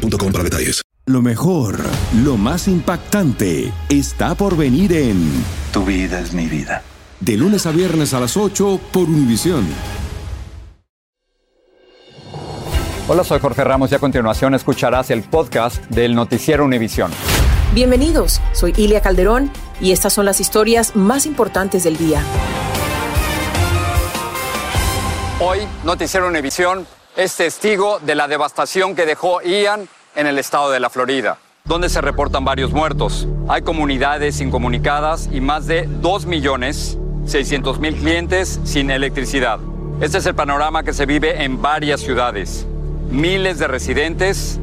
boostmobile.com para detalles. Lo mejor, lo más impactante, está por venir en Tu vida es mi vida. De lunes a viernes a las 8 por Univisión. Hola, soy Jorge Ramos y a continuación escucharás el podcast del Noticiero Univisión. Bienvenidos, soy Ilia Calderón y estas son las historias más importantes del día. Hoy, Noticiero Univisión es testigo de la devastación que dejó Ian en el estado de la Florida, donde se reportan varios muertos. Hay comunidades incomunicadas y más de 2 millones 600 mil clientes sin electricidad. Este es el panorama que se vive en varias ciudades. Miles de residentes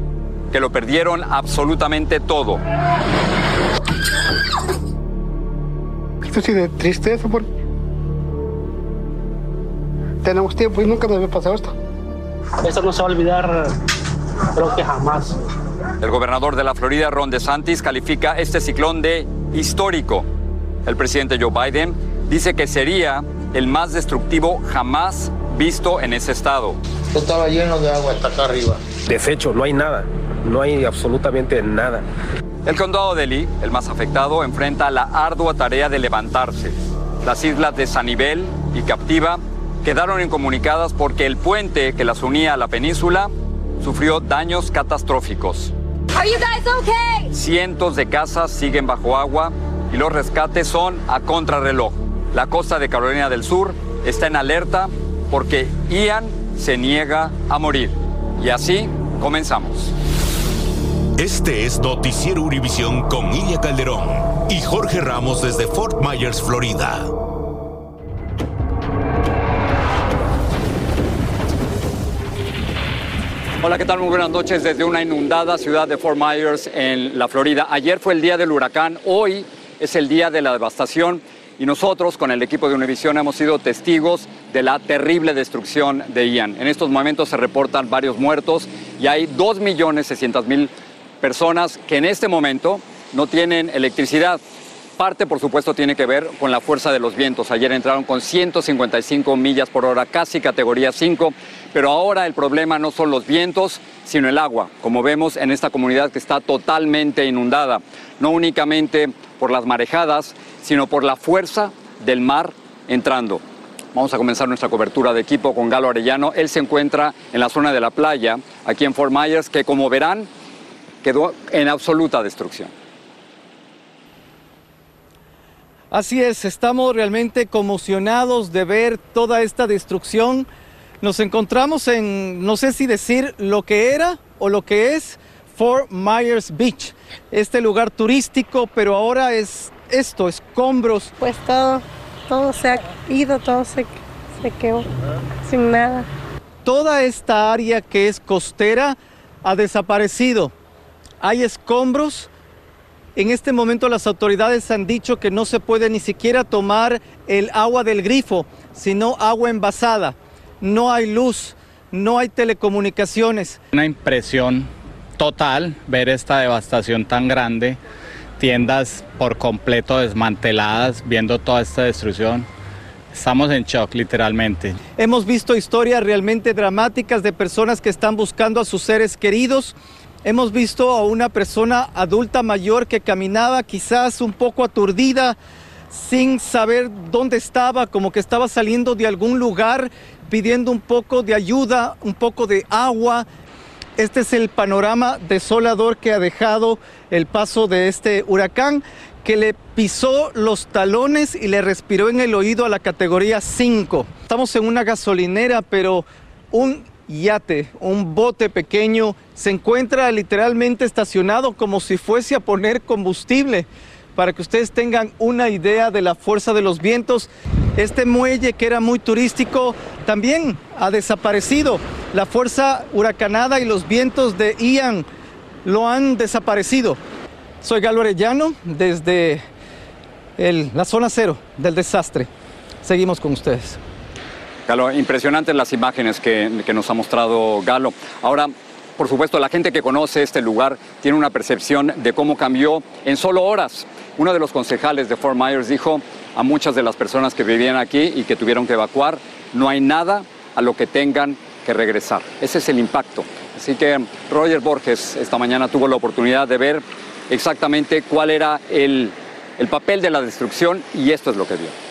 que lo perdieron absolutamente todo. Esto sí de tristeza porque tenemos tiempo y nunca nos había pasado esto. Eso no se va a olvidar, creo que jamás. El gobernador de la Florida, Ron DeSantis, califica este ciclón de histórico. El presidente Joe Biden dice que sería el más destructivo jamás visto en ese estado. Esto estaba lleno de agua hasta acá arriba. Deshecho, no hay nada. No hay absolutamente nada. El condado de Lee, el más afectado, enfrenta la ardua tarea de levantarse. Las islas de Sanibel y Captiva quedaron incomunicadas porque el puente que las unía a la península sufrió daños catastróficos. Cientos de casas siguen bajo agua y los rescates son a contrarreloj. La costa de Carolina del Sur está en alerta porque Ian se niega a morir. Y así comenzamos. Este es Noticiero Univisión con Ilia Calderón y Jorge Ramos desde Fort Myers, Florida. Hola, ¿qué tal? Muy buenas noches desde una inundada ciudad de Fort Myers en la Florida. Ayer fue el día del huracán, hoy es el día de la devastación y nosotros con el equipo de Univision hemos sido testigos de la terrible destrucción de Ian. En estos momentos se reportan varios muertos y hay 2.600.000 personas que en este momento no tienen electricidad. Parte, por supuesto, tiene que ver con la fuerza de los vientos. Ayer entraron con 155 millas por hora, casi categoría 5, pero ahora el problema no son los vientos, sino el agua, como vemos en esta comunidad que está totalmente inundada, no únicamente por las marejadas, sino por la fuerza del mar entrando. Vamos a comenzar nuestra cobertura de equipo con Galo Arellano. Él se encuentra en la zona de la playa, aquí en Fort Myers, que como verán quedó en absoluta destrucción. Así es, estamos realmente conmocionados de ver toda esta destrucción. Nos encontramos en, no sé si decir lo que era o lo que es Fort Myers Beach, este lugar turístico, pero ahora es esto, escombros. Pues todo, todo se ha ido, todo se, se quedó sin nada. Toda esta área que es costera ha desaparecido. Hay escombros, en este momento las autoridades han dicho que no se puede ni siquiera tomar el agua del grifo, sino agua envasada. No hay luz, no hay telecomunicaciones. Una impresión total ver esta devastación tan grande, tiendas por completo desmanteladas, viendo toda esta destrucción. Estamos en shock literalmente. Hemos visto historias realmente dramáticas de personas que están buscando a sus seres queridos Hemos visto a una persona adulta mayor que caminaba quizás un poco aturdida, sin saber dónde estaba, como que estaba saliendo de algún lugar pidiendo un poco de ayuda, un poco de agua. Este es el panorama desolador que ha dejado el paso de este huracán que le pisó los talones y le respiró en el oído a la categoría 5. Estamos en una gasolinera, pero un yate, un bote pequeño, se encuentra literalmente estacionado como si fuese a poner combustible. Para que ustedes tengan una idea de la fuerza de los vientos, este muelle que era muy turístico también ha desaparecido. La fuerza huracanada y los vientos de Ian lo han desaparecido. Soy Galo Arellano desde la zona cero del desastre. Seguimos con ustedes. Galo, impresionantes las imágenes que, que nos ha mostrado Galo. Ahora, por supuesto, la gente que conoce este lugar tiene una percepción de cómo cambió en solo horas. Uno de los concejales de Fort Myers dijo a muchas de las personas que vivían aquí y que tuvieron que evacuar, no hay nada a lo que tengan que regresar. Ese es el impacto. Así que Roger Borges esta mañana tuvo la oportunidad de ver exactamente cuál era el, el papel de la destrucción y esto es lo que vio.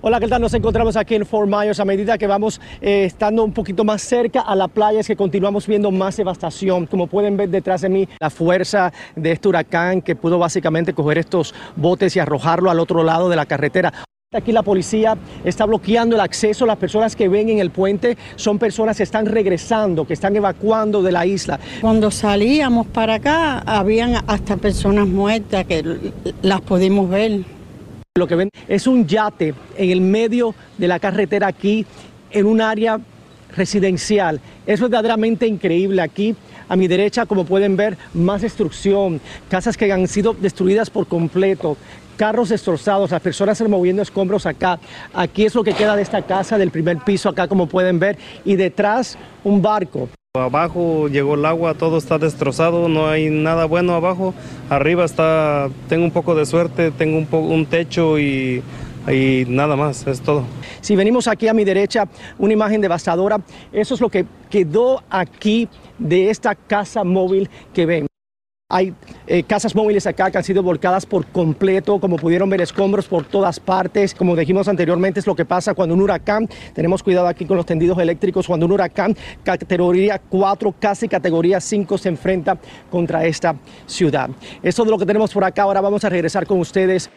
Hola, ¿qué tal? Nos encontramos aquí en Fort Myers a medida que vamos eh, estando un poquito más cerca a la playa es que continuamos viendo más devastación. Como pueden ver detrás de mí, la fuerza de este huracán que pudo básicamente coger estos botes y arrojarlo al otro lado de la carretera. Aquí la policía está bloqueando el acceso. Las personas que ven en el puente son personas que están regresando, que están evacuando de la isla. Cuando salíamos para acá, habían hasta personas muertas que las pudimos ver. Lo que ven es un yate en el medio de la carretera aquí, en un área residencial. Es verdaderamente increíble aquí. A mi derecha, como pueden ver, más destrucción, casas que han sido destruidas por completo, carros destrozados, las personas moviendo escombros acá. Aquí es lo que queda de esta casa, del primer piso acá, como pueden ver, y detrás un barco. Abajo llegó el agua, todo está destrozado, no hay nada bueno abajo. Arriba está, tengo un poco de suerte, tengo un, un techo y, y nada más, es todo. Si venimos aquí a mi derecha, una imagen devastadora, eso es lo que quedó aquí de esta casa móvil que ven. Hay eh, casas móviles acá que han sido volcadas por completo, como pudieron ver escombros por todas partes. Como dijimos anteriormente, es lo que pasa cuando un huracán, tenemos cuidado aquí con los tendidos eléctricos, cuando un huracán categoría 4, casi categoría 5 se enfrenta contra esta ciudad. Eso es lo que tenemos por acá. Ahora vamos a regresar con ustedes.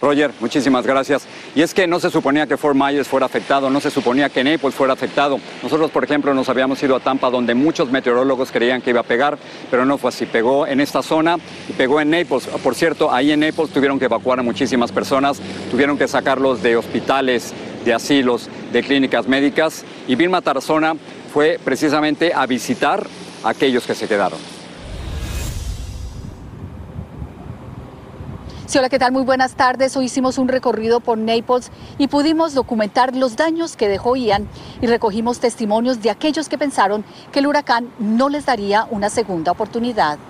Roger, muchísimas gracias. Y es que no se suponía que Fort Myers fuera afectado, no se suponía que Naples fuera afectado. Nosotros, por ejemplo, nos habíamos ido a Tampa, donde muchos meteorólogos creían que iba a pegar, pero no fue así. Pegó en esta zona y pegó en Naples. Por cierto, ahí en Naples tuvieron que evacuar a muchísimas personas, tuvieron que sacarlos de hospitales, de asilos, de clínicas médicas. Y Vilma Tarzona fue precisamente a visitar a aquellos que se quedaron. Sí, hola, ¿qué tal? Muy buenas tardes. Hoy hicimos un recorrido por Naples y pudimos documentar los daños que dejó Ian y recogimos testimonios de aquellos que pensaron que el huracán no les daría una segunda oportunidad.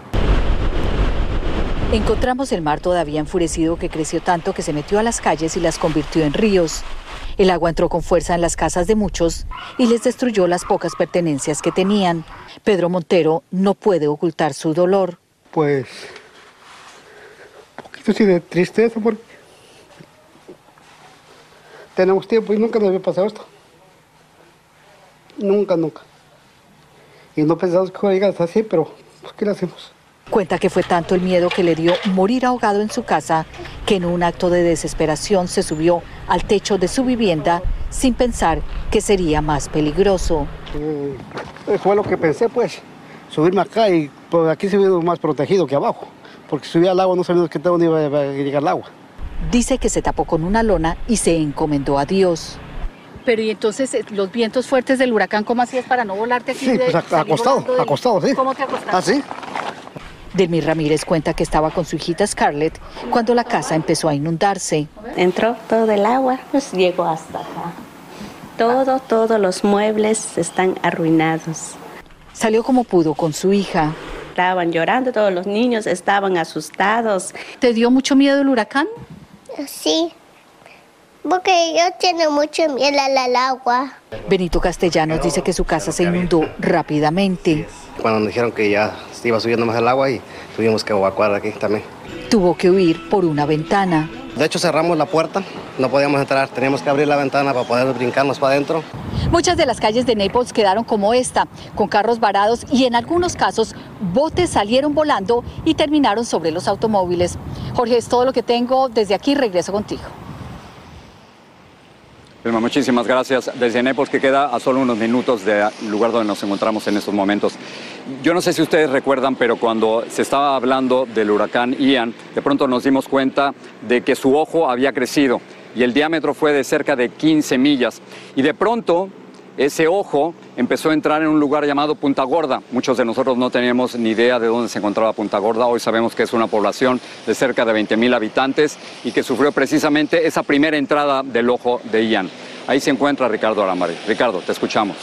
Encontramos el mar todavía enfurecido que creció tanto que se metió a las calles y las convirtió en ríos. El agua entró con fuerza en las casas de muchos y les destruyó las pocas pertenencias que tenían. Pedro Montero no puede ocultar su dolor. Pues poquito así de tristeza porque tenemos tiempo y nunca nos había pasado esto. Nunca, nunca. Y no pensamos que iba a llegar hasta así, pero pues, ¿qué le hacemos? Cuenta que fue tanto el miedo que le dio morir ahogado en su casa que en un acto de desesperación se subió al techo de su vivienda sin pensar que sería más peligroso. Eh, fue lo que pensé, pues, subirme acá y pues, aquí se ve más protegido que abajo porque si subía al agua no sabíamos qué dónde iba a llegar el agua. Dice que se tapó con una lona y se encomendó a Dios. Pero y entonces eh, los vientos fuertes del huracán, ¿cómo hacías para no volarte aquí? Sí, pues acostado, acostado, sí. ¿Cómo te acostaste? ¿Ah, sí? Delmi Ramírez cuenta que estaba con su hijita Scarlett cuando la casa empezó a inundarse. Entró todo el agua, pues llegó hasta acá. Todo, todos los muebles están arruinados. Salió como pudo con su hija estaban llorando, todos los niños estaban asustados. ¿Te dio mucho miedo el huracán? Sí, porque yo tengo mucho miedo al agua. Benito Castellanos dice que su casa se inundó rápidamente. Cuando nos dijeron que ya iba subiendo más el agua y tuvimos que evacuar aquí también. Tuvo que huir por una ventana. De hecho cerramos la puerta, no podíamos entrar, teníamos que abrir la ventana para poder brincarnos para adentro. Muchas de las calles de Naples quedaron como esta, con carros varados y en algunos casos botes salieron volando y terminaron sobre los automóviles. Jorge, es todo lo que tengo. Desde aquí regreso contigo. Muchísimas gracias. Desde Naples, que queda a solo unos minutos del lugar donde nos encontramos en estos momentos. Yo no sé si ustedes recuerdan, pero cuando se estaba hablando del huracán Ian, de pronto nos dimos cuenta de que su ojo había crecido y el diámetro fue de cerca de 15 millas. Y de pronto ese ojo empezó a entrar en un lugar llamado Punta Gorda. Muchos de nosotros no teníamos ni idea de dónde se encontraba Punta Gorda. Hoy sabemos que es una población de cerca de 20 mil habitantes y que sufrió precisamente esa primera entrada del ojo de Ian. Ahí se encuentra Ricardo Aramari. Ricardo, te escuchamos.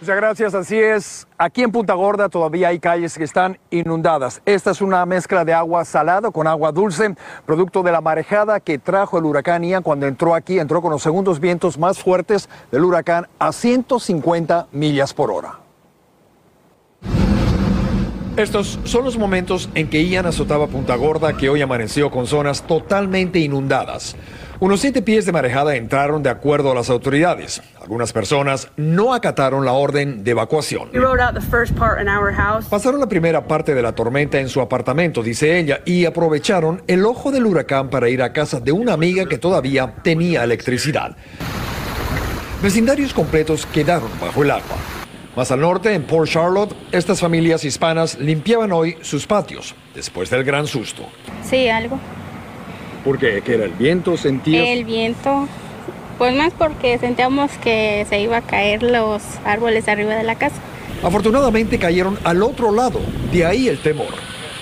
Muchas gracias, así es. Aquí en Punta Gorda todavía hay calles que están inundadas. Esta es una mezcla de agua salada con agua dulce, producto de la marejada que trajo el huracán Ian cuando entró aquí, entró con los segundos vientos más fuertes del huracán a 150 millas por hora. Estos son los momentos en que Ian azotaba Punta Gorda, que hoy amaneció con zonas totalmente inundadas. Unos siete pies de marejada entraron de acuerdo a las autoridades. Algunas personas no acataron la orden de evacuación. Pasaron la primera parte de la tormenta en su apartamento, dice ella, y aprovecharon el ojo del huracán para ir a casa de una amiga que todavía tenía electricidad. Vecindarios completos quedaron bajo el agua. Más al norte, en Port Charlotte, estas familias hispanas limpiaban hoy sus patios después del gran susto. Sí, algo. ¿Por qué? ¿Que era el viento? ¿Sentías? El viento. Pues más porque sentíamos que se iba a caer los árboles arriba de la casa. Afortunadamente cayeron al otro lado, de ahí el temor.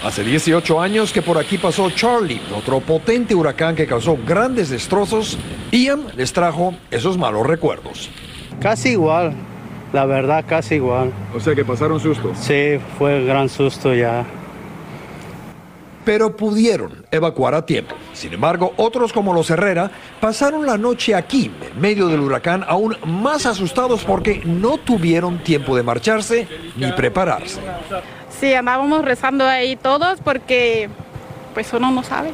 Hace 18 años que por aquí pasó Charlie, otro potente huracán que causó grandes destrozos. Ian les trajo esos malos recuerdos. Casi igual, la verdad, casi igual. O sea que pasaron susto. Sí, fue gran susto ya pero pudieron evacuar a tiempo. Sin embargo, otros como los Herrera pasaron la noche aquí, en medio del huracán, aún más asustados porque no tuvieron tiempo de marcharse ni prepararse. Sí, andábamos rezando ahí todos porque pues uno no sabe.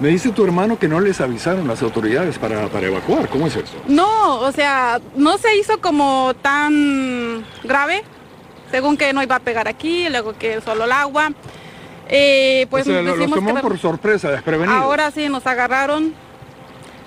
Me dice tu hermano que no les avisaron las autoridades para, para evacuar. ¿Cómo es eso? No, o sea, no se hizo como tan grave, según que no iba a pegar aquí, luego que solo el agua. Eh, pues o sea, los tomó por sorpresa, desprevenidos. Ahora sí nos agarraron.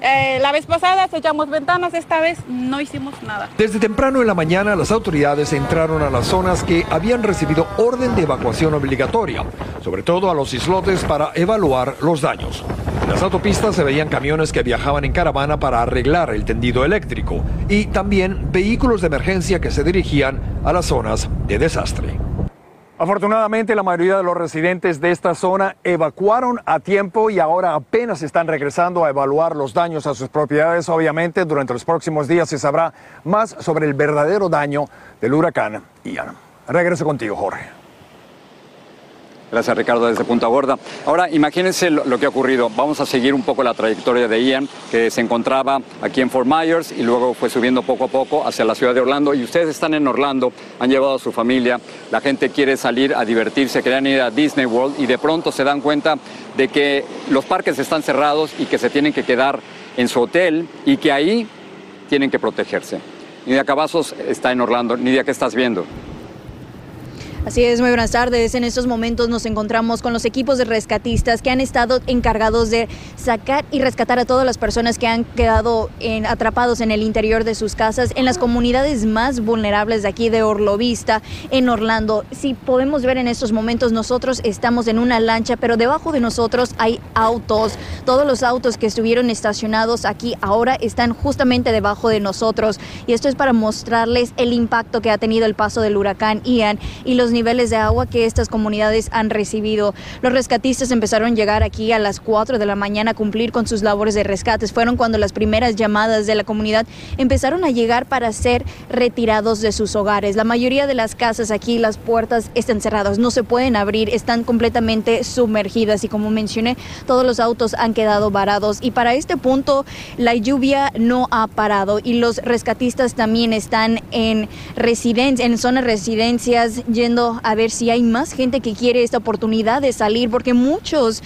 Eh, la vez pasada sellamos ventanas, esta vez no hicimos nada. Desde temprano en la mañana las autoridades entraron a las zonas que habían recibido orden de evacuación obligatoria, sobre todo a los islotes para evaluar los daños. En las autopistas se veían camiones que viajaban en caravana para arreglar el tendido eléctrico y también vehículos de emergencia que se dirigían a las zonas de desastre. Afortunadamente, la mayoría de los residentes de esta zona evacuaron a tiempo y ahora apenas están regresando a evaluar los daños a sus propiedades. Obviamente, durante los próximos días se sabrá más sobre el verdadero daño del huracán Ian. Regreso contigo, Jorge. Gracias Ricardo desde Punta Gorda. Ahora imagínense lo, que ha ocurrido. Vamos a seguir un poco la trayectoria de Ian, que se encontraba aquí en Fort Myers y luego fue subiendo poco a poco hacia la ciudad de Orlando. Y ustedes están en Orlando, han llevado a su familia, la gente quiere salir a divertirse, querían ir a Disney World y de pronto se dan cuenta de que los parques están cerrados y que se tienen que quedar en su hotel y que ahí tienen que protegerse. Nidia Cavazos está en Orlando. Nidia, ¿qué estás viendo? Así es, muy buenas tardes. En estos momentos nos encontramos con los equipos de rescatistas que han estado encargados de sacar y rescatar a todas las personas que han quedado atrapados en el interior de sus casas, en las comunidades más vulnerables de aquí de Orlovista, en Orlando. Si podemos ver en estos momentos, nosotros estamos en una lancha, pero debajo de nosotros hay autos. Todos los autos que estuvieron estacionados aquí ahora están justamente debajo de nosotros. Y esto es para mostrarles el impacto que ha tenido el paso del huracán Ian y los niveles de agua que estas comunidades han recibido. Los rescatistas empezaron a llegar aquí a las 4 de la mañana a cumplir con sus labores de rescates. Fueron cuando las primeras llamadas de la comunidad empezaron a llegar para ser retirados de sus hogares. La mayoría de las casas aquí, las puertas están cerradas, no se pueden abrir, están completamente sumergidas y como mencioné, todos los autos han quedado varados y para este punto la lluvia no ha parado y los rescatistas también están en en zonas residencias yendo a ver si hay más gente que quiere esta oportunidad de salir, porque muchos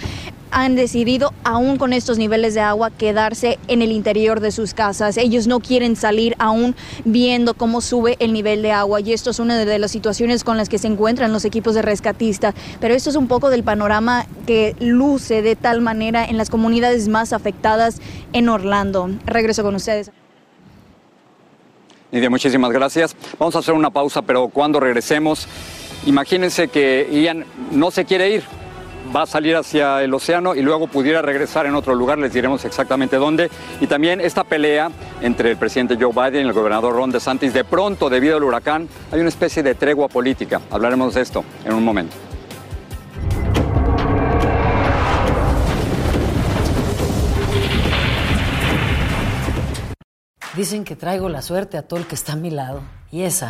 han decidido, aún con estos niveles de agua, quedarse en el interior de sus casas. Ellos no quieren salir aún viendo cómo sube el nivel de agua y esto es una de las situaciones con las que se encuentran los equipos de rescatista. Pero esto es un poco del panorama que luce de tal manera en las comunidades más afectadas en Orlando. Regreso con ustedes. Nidia, muchísimas gracias. Vamos a hacer una pausa, pero cuando regresemos Imagínense que Ian no se quiere ir, va a salir hacia el océano y luego pudiera regresar en otro lugar, les diremos exactamente dónde. Y también esta pelea entre el presidente Joe Biden y el gobernador Ron DeSantis. De pronto, debido al huracán, hay una especie de tregua política. Hablaremos de esto en un momento. Dicen que traigo la suerte a todo el que está a mi lado. Y esa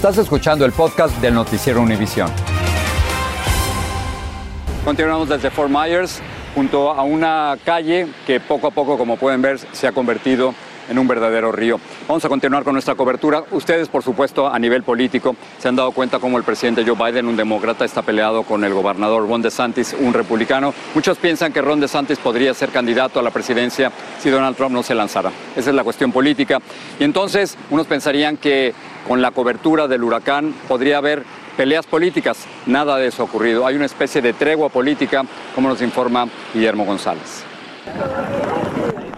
Estás escuchando el podcast del noticiero Univisión. Continuamos desde Fort Myers, junto a una calle que poco a poco, como pueden ver, se ha convertido en un verdadero río. Vamos a continuar con nuestra cobertura. Ustedes, por supuesto, a nivel político, se han dado cuenta cómo el presidente Joe Biden, un demócrata, está peleado con el gobernador Ron DeSantis, un republicano. Muchos piensan que Ron DeSantis podría ser candidato a la presidencia si Donald Trump no se lanzara. Esa es la cuestión política. Y entonces, unos pensarían que con la cobertura del huracán podría haber peleas políticas. Nada de eso ha ocurrido. Hay una especie de tregua política, como nos informa Guillermo González.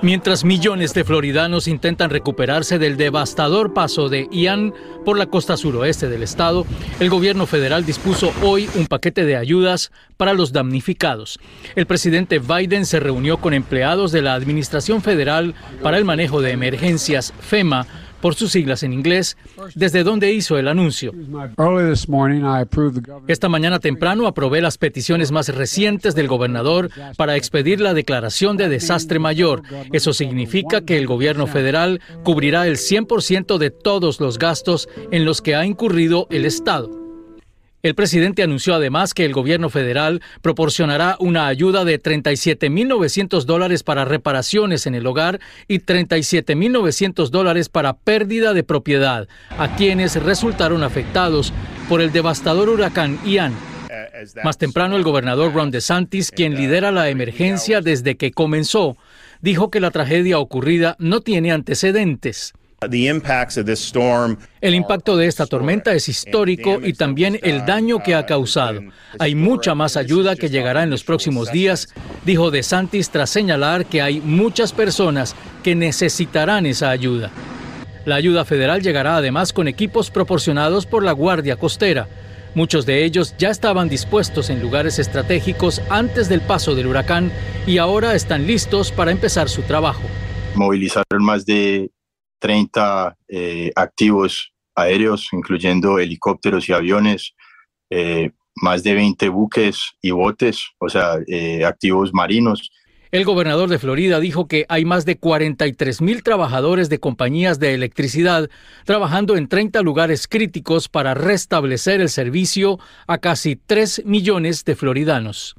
Mientras millones de floridanos intentan recuperarse del devastador paso de Ian por la costa suroeste del estado, el gobierno federal dispuso hoy un paquete de ayudas para los damnificados. El presidente Biden se reunió con empleados de la Administración Federal para el Manejo de Emergencias, FEMA, por sus siglas en inglés, desde donde hizo el anuncio. Esta mañana temprano aprobé las peticiones más recientes del gobernador para expedir la declaración de desastre mayor. Eso significa que el gobierno federal cubrirá el 100% de todos los gastos en los que ha incurrido el Estado. El presidente anunció además que el gobierno federal proporcionará una ayuda de 37.900 dólares para reparaciones en el hogar y 37.900 dólares para pérdida de propiedad a quienes resultaron afectados por el devastador huracán Ian. Más temprano, el gobernador Ron DeSantis, quien lidera la emergencia desde que comenzó, dijo que la tragedia ocurrida no tiene antecedentes. El impacto de esta tormenta es histórico y también el daño que ha causado. Hay mucha más ayuda que llegará en los próximos días, dijo De Santis tras señalar que hay muchas personas que necesitarán esa ayuda. La ayuda federal llegará además con equipos proporcionados por la Guardia Costera. Muchos de ellos ya estaban dispuestos en lugares estratégicos antes del paso del huracán y ahora están listos para empezar su trabajo. Movilizaron más de 30 eh, activos aéreos, incluyendo helicópteros y aviones, eh, más de 20 buques y botes, o sea, eh, activos marinos. El gobernador de Florida dijo que hay más de 43 mil trabajadores de compañías de electricidad trabajando en 30 lugares críticos para restablecer el servicio a casi 3 millones de floridanos.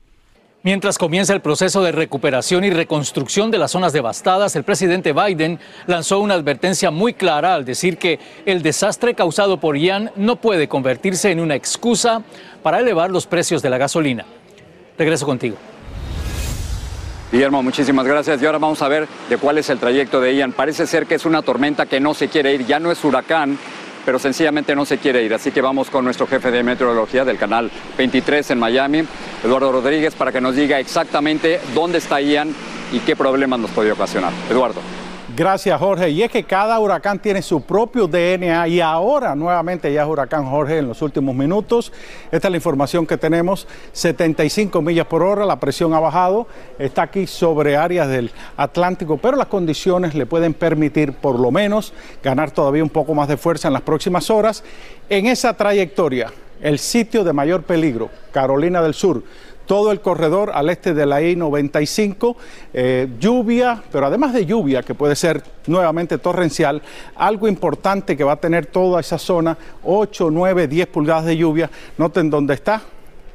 Mientras comienza el proceso de recuperación y reconstrucción de las zonas devastadas, el presidente Biden lanzó una advertencia muy clara al decir que el desastre causado por Ian no puede convertirse en una excusa para elevar los precios de la gasolina. Regreso contigo. Guillermo, muchísimas gracias. Y ahora vamos a ver de cuál es el trayecto de Ian. Parece ser que es una tormenta que no se quiere ir, ya no es huracán, pero sencillamente no se quiere ir. Así que vamos con nuestro jefe de meteorología del canal 23 en Miami, Eduardo Rodríguez, para que nos diga exactamente dónde está Ian y qué problemas nos puede ocasionar. Eduardo. Gracias, Jorge. Y es que cada huracán tiene su propio DNA y ahora nuevamente ya es huracán Jorge en los últimos minutos. Esta es la información que tenemos. 75 millas por hora, la presión ha bajado, está aquí sobre áreas del Atlántico, pero las condiciones le pueden permitir por lo menos ganar todavía un poco más de fuerza en las próximas horas. En esa trayectoria, el sitio de mayor peligro, Carolina del Sur, todo el corredor al este de la I-95, eh, lluvia, pero además de lluvia, que puede ser nuevamente torrencial, algo importante que va a tener toda esa zona, 8, 9, 10 pulgadas de lluvia. Noten dónde está,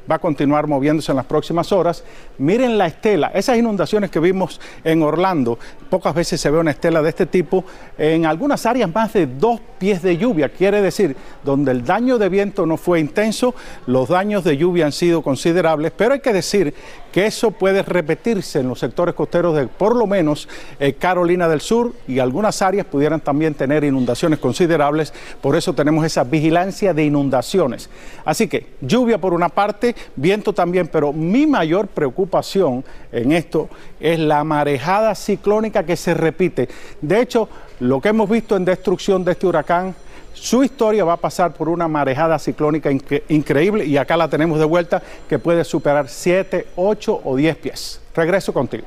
va a continuar moviéndose en las próximas horas. Miren la estela, esas inundaciones que vimos en Orlando, pocas veces se ve una estela de este tipo, en algunas áreas más de dos pies de lluvia, quiere decir, donde el daño de viento no fue intenso, los daños de lluvia han sido considerables, pero hay que decir que eso puede repetirse en los sectores costeros de por lo menos eh, Carolina del Sur y algunas áreas pudieran también tener inundaciones considerables, por eso tenemos esa vigilancia de inundaciones. Así que lluvia por una parte, viento también, pero mi mayor preocupación en esto es la marejada ciclónica que se repite. De hecho, lo que hemos visto en destrucción de este huracán su historia va a pasar por una marejada ciclónica increíble y acá la tenemos de vuelta que puede superar 7, 8 o 10 pies. Regreso contigo.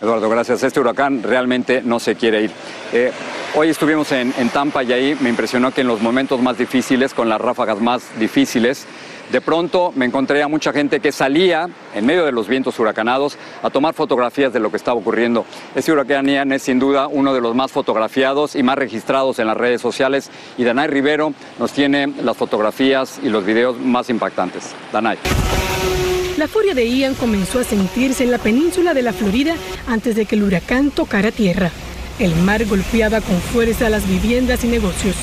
Eduardo, gracias. Este huracán realmente no se quiere ir. Eh, hoy estuvimos en, en Tampa y ahí me impresionó que en los momentos más difíciles, con las ráfagas más difíciles, de pronto me encontré a mucha gente que salía en medio de los vientos huracanados a tomar fotografías de lo que estaba ocurriendo. Este huracán Ian es sin duda uno de los más fotografiados y más registrados en las redes sociales y Danay Rivero nos tiene las fotografías y los videos más impactantes. Danay. La furia de Ian comenzó a sentirse en la península de la Florida antes de que el huracán tocara tierra. El mar golpeaba con fuerza las viviendas y negocios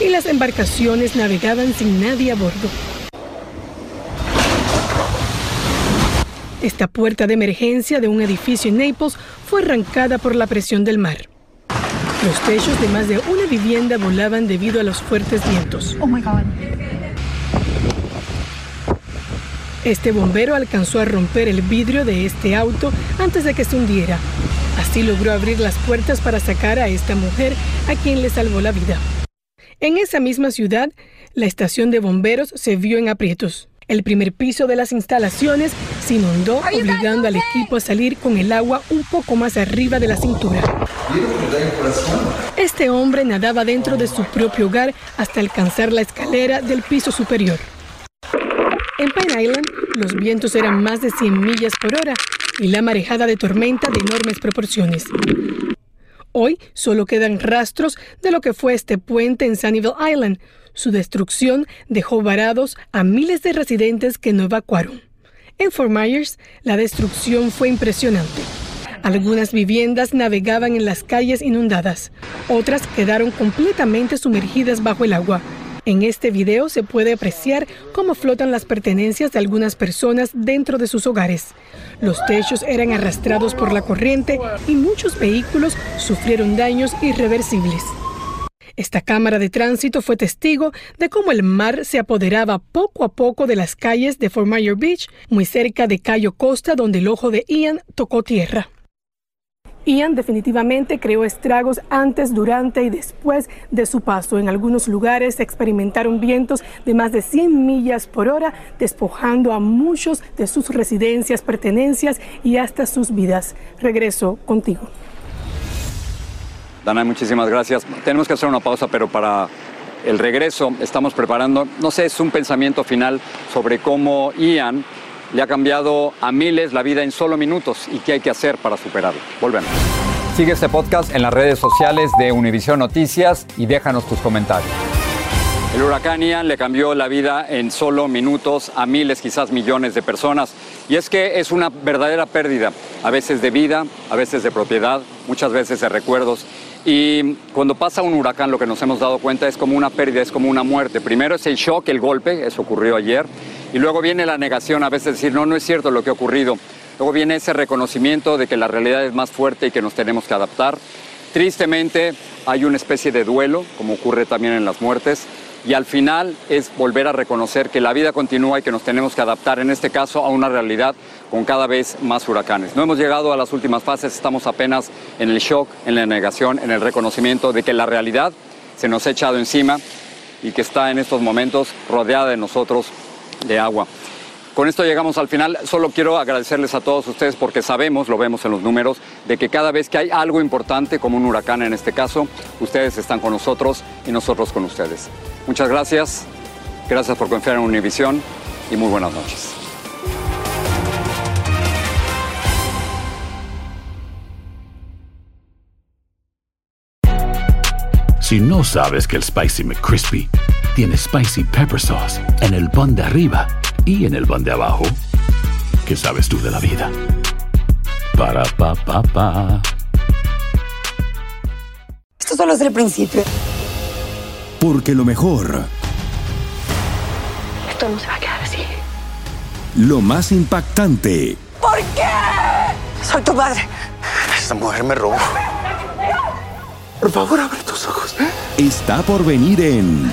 y las embarcaciones navegaban sin nadie a bordo. Esta puerta de emergencia de un edificio en Naples fue arrancada por la presión del mar. Los techos de más de una vivienda volaban debido a los fuertes vientos. Oh my God. Este bombero alcanzó a romper el vidrio de este auto antes de que se hundiera. Así logró abrir las puertas para sacar a esta mujer a quien le salvó la vida. En esa misma ciudad, la estación de bomberos se vio en aprietos. El primer piso de las instalaciones se inundó, obligando al equipo a salir con el agua un poco más arriba de la cintura. Este hombre nadaba dentro de su propio hogar hasta alcanzar la escalera del piso superior. En Pine Island, los vientos eran más de 100 millas por hora y la marejada de tormenta de enormes proporciones. Hoy solo quedan rastros de lo que fue este puente en Sunnyvale Island, su destrucción dejó varados a miles de residentes que no evacuaron. En Fort Myers, la destrucción fue impresionante. Algunas viviendas navegaban en las calles inundadas, otras quedaron completamente sumergidas bajo el agua. En este video se puede apreciar cómo flotan las pertenencias de algunas personas dentro de sus hogares. Los techos eran arrastrados por la corriente y muchos vehículos sufrieron daños irreversibles. Esta cámara de tránsito fue testigo de cómo el mar se apoderaba poco a poco de las calles de Fort Myers Beach, muy cerca de Cayo Costa, donde el ojo de Ian tocó tierra. Ian definitivamente creó estragos antes, durante y después de su paso. En algunos lugares experimentaron vientos de más de 100 millas por hora, despojando a muchos de sus residencias, pertenencias y hasta sus vidas. Regreso contigo. Dana, muchísimas gracias. Tenemos que hacer una pausa, pero para el regreso estamos preparando, no sé, es un pensamiento final sobre cómo Ian le ha cambiado a miles la vida en solo minutos y qué hay que hacer para superarlo. Volvemos. Sigue este podcast en las redes sociales de Univision Noticias y déjanos tus comentarios. El huracán Ian le cambió la vida en solo minutos a miles, quizás millones de personas. Y es que es una verdadera pérdida, a veces de vida, a veces de propiedad, muchas veces de recuerdos. Y cuando pasa un huracán lo que nos hemos dado cuenta es como una pérdida, es como una muerte. Primero es el shock, el golpe, eso ocurrió ayer, y luego viene la negación, a veces decir, no, no es cierto lo que ha ocurrido. Luego viene ese reconocimiento de que la realidad es más fuerte y que nos tenemos que adaptar. Tristemente hay una especie de duelo, como ocurre también en las muertes, y al final es volver a reconocer que la vida continúa y que nos tenemos que adaptar, en este caso, a una realidad con cada vez más huracanes. No hemos llegado a las últimas fases, estamos apenas en el shock, en la negación, en el reconocimiento de que la realidad se nos ha echado encima y que está en estos momentos rodeada de nosotros de agua. Con esto llegamos al final. Solo quiero agradecerles a todos ustedes porque sabemos, lo vemos en los números, de que cada vez que hay algo importante, como un huracán en este caso, ustedes están con nosotros y nosotros con ustedes. Muchas gracias. Gracias por confiar en Univisión y muy buenas noches. Si no sabes que el Spicy McCrispy tiene Spicy Pepper Sauce en el pan de arriba y en el pan de abajo. ¿Qué sabes tú de la vida? Para, pa, pa, pa. Esto solo es el principio. Porque lo mejor, Esto no se va a quedar así. lo más impactante, ¿Por qué? Soy tu madre. Esta mujer me robó. Por favor, abre tus ojos. Está por venir en